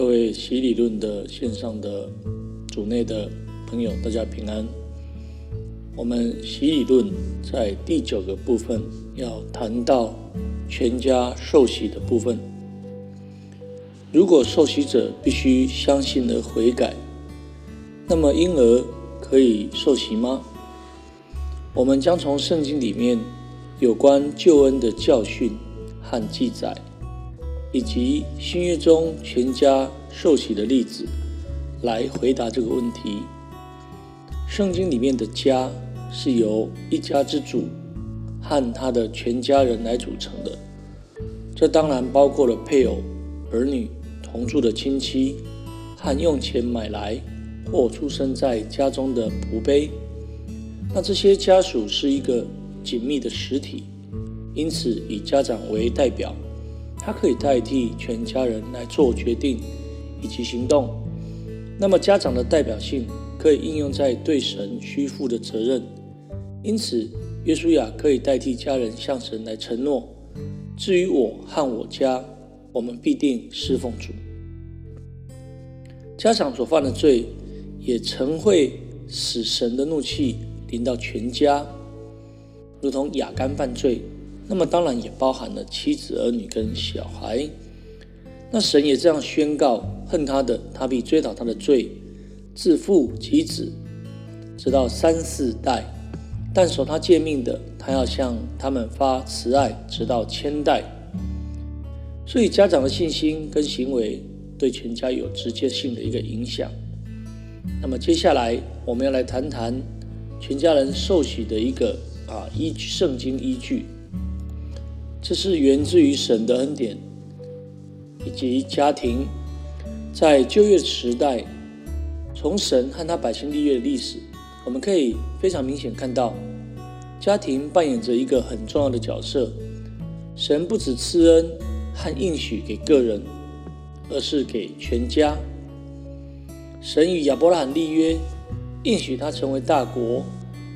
各位习理论的线上的组内的朋友，大家平安。我们习理论在第九个部分要谈到全家受洗的部分。如果受洗者必须相信而悔改，那么婴儿可以受洗吗？我们将从圣经里面有关救恩的教训和记载。以及新约中全家受洗的例子，来回答这个问题。圣经里面的家是由一家之主和他的全家人来组成的，这当然包括了配偶、儿女、同住的亲戚和用钱买来或出生在家中的仆婢。那这些家属是一个紧密的实体，因此以家长为代表。他可以代替全家人来做决定以及行动。那么家长的代表性可以应用在对神需负的责任。因此，约书亚可以代替家人向神来承诺：至于我和我家，我们必定侍奉主。家长所犯的罪，也曾会使神的怒气临到全家，如同亚干犯罪。那么当然也包含了妻子、儿女跟小孩。那神也这样宣告：恨他的，他必追讨他的罪，自父及子，直到三四代；但守他诫命的，他要向他们发慈爱，直到千代。所以家长的信心跟行为对全家有直接性的一个影响。那么接下来我们要来谈谈全家人受洗的一个啊依圣经依据。这是源自于神的恩典，以及家庭在旧约时代，从神和他百姓立约的历史，我们可以非常明显看到，家庭扮演着一个很重要的角色。神不止赐恩和应许给个人，而是给全家。神与亚伯拉罕立约，应许他成为大国。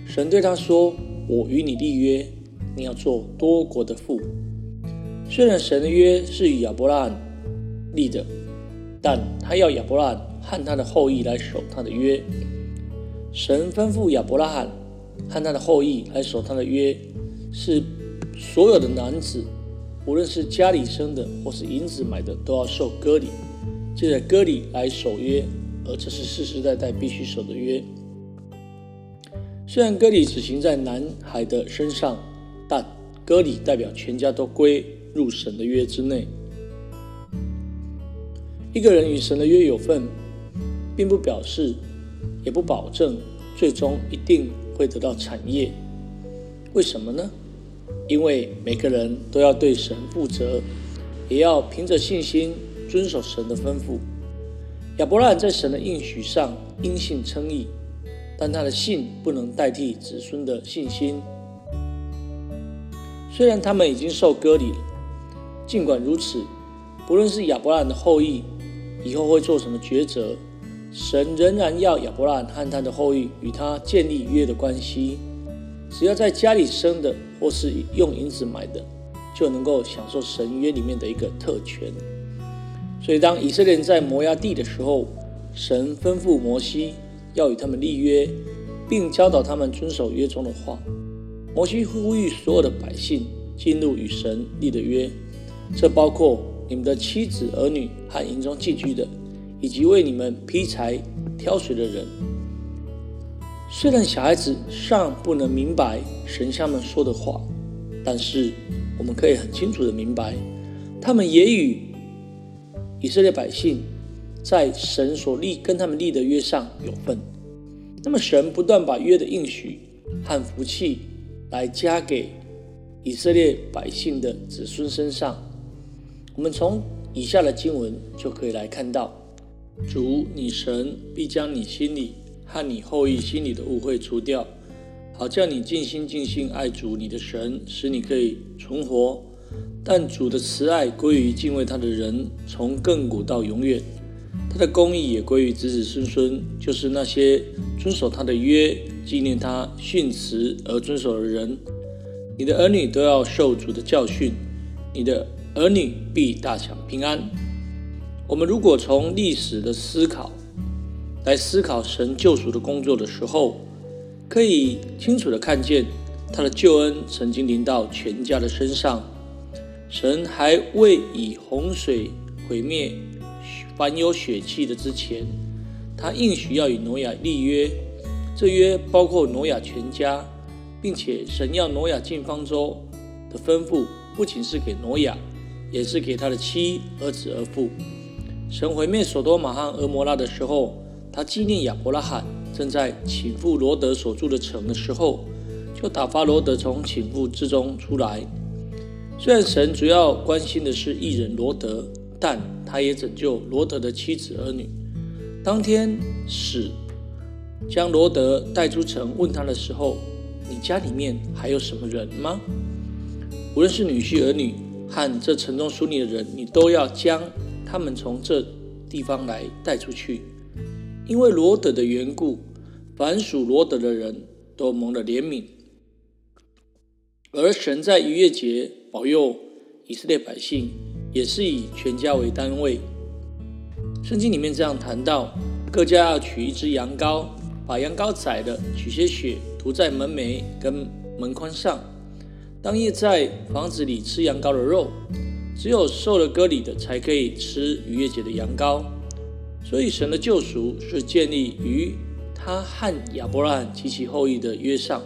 神对他说：“我与你立约。”你要做多国的父。虽然神的约是与亚伯拉罕立着，但他要亚伯拉罕和他的后裔来守他的约。神吩咐亚伯拉罕和他的后裔来守他的约，是所有的男子，无论是家里生的或是银子买的，都要受割礼，借着割礼来守约，而这是世世代代必须守的约。虽然割礼只行在男孩的身上。但割礼代表全家都归入神的约之内。一个人与神的约有份，并不表示，也不保证最终一定会得到产业。为什么呢？因为每个人都要对神负责，也要凭着信心遵守神的吩咐。亚伯拉罕在神的应许上因信称义，但他的信不能代替子孙的信心。虽然他们已经受割礼了，尽管如此，不论是亚伯拉罕的后裔以后会做什么抉择，神仍然要亚伯拉罕和他的后裔与他建立约的关系。只要在家里生的或是用银子买的，就能够享受神约里面的一个特权。所以，当以色列人在摩崖地的时候，神吩咐摩西要与他们立约，并教导他们遵守约中的话。摩西呼吁所有的百姓进入与神立的约，这包括你们的妻子、儿女和营中寄居的，以及为你们劈柴、挑水的人。虽然小孩子尚不能明白神像们说的话，但是我们可以很清楚的明白，他们也与以色列百姓在神所立跟他们立的约上有份。那么神不断把约的应许和福气。来加给以色列百姓的子孙身上。我们从以下的经文就可以来看到：主你神必将你心里和你后裔心里的误会除掉，好叫你尽心尽心爱主你的神，使你可以存活。但主的慈爱归于敬畏他的人，从亘古到永远；他的公义也归于子子孙孙，就是那些遵守他的约。纪念他训词而遵守的人，你的儿女都要受主的教训，你的儿女必大享平安。我们如果从历史的思考来思考神救赎的工作的时候，可以清楚的看见他的救恩曾经临到全家的身上。神还未以洪水毁灭凡有血气的之前，他应许要与挪亚立约，这约包括挪亚全家，并且神要挪亚进方舟的吩咐，不仅是给挪亚，也是给他的妻儿子儿妇。神毁灭所多玛和俄摩拉的时候，他纪念亚伯拉罕正在请父罗德所住的城的时候，就打发罗德从请父之中出来。虽然神主要关心的是艺人罗德，但他也拯救罗德的妻子儿女。当天使将罗德带出城，问他的时候：“你家里面还有什么人吗？无论是女婿儿女和这城中属你的人，你都要将。”他们从这地方来带出去，因为罗德的缘故，凡属罗德的人都蒙了怜悯。而神在逾越节保佑以色列百姓，也是以全家为单位。圣经里面这样谈到：各家要取一只羊羔，把羊羔宰了，取些血涂在门楣跟门框上，当夜在房子里吃羊羔的肉。只有受了割礼的才可以吃逾越节的羊羔，所以神的救赎是建立于他和亚伯拉罕及其后裔的约上。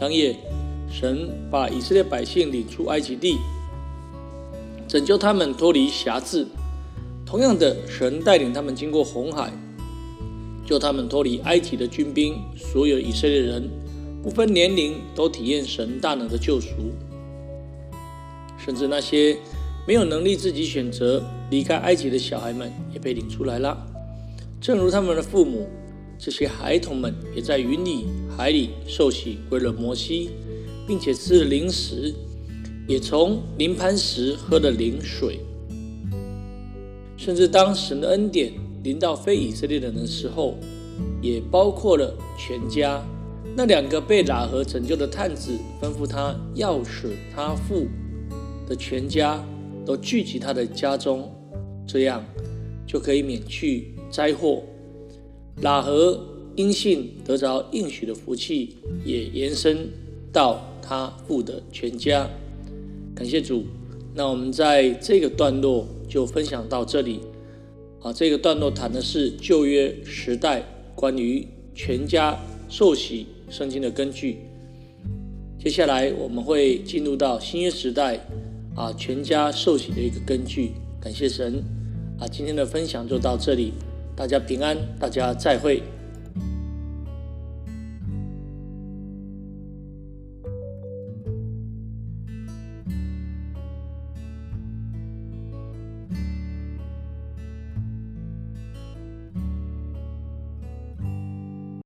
当夜，神把以色列百姓领出埃及地，拯救他们脱离辖制。同样的，神带领他们经过红海，救他们脱离埃及的军兵。所有以色列人，不分年龄，都体验神大能的救赎。甚至那些没有能力自己选择离开埃及的小孩们也被领出来了，正如他们的父母，这些孩童们也在云里海里受洗归了摩西，并且吃了灵食，也从灵磐石喝了灵水。甚至当神的恩典临到非以色列人的时候，也包括了全家。那两个被喇合拯救的探子吩咐他要使他父。的全家都聚集他的家中，这样就可以免去灾祸。喇合因信得着应许的福气，也延伸到他父的全家。感谢主。那我们在这个段落就分享到这里。啊，这个段落谈的是旧约时代关于全家受洗圣经的根据。接下来我们会进入到新约时代。啊，全家受洗的一个根据，感谢神。啊，今天的分享就到这里，大家平安，大家再会。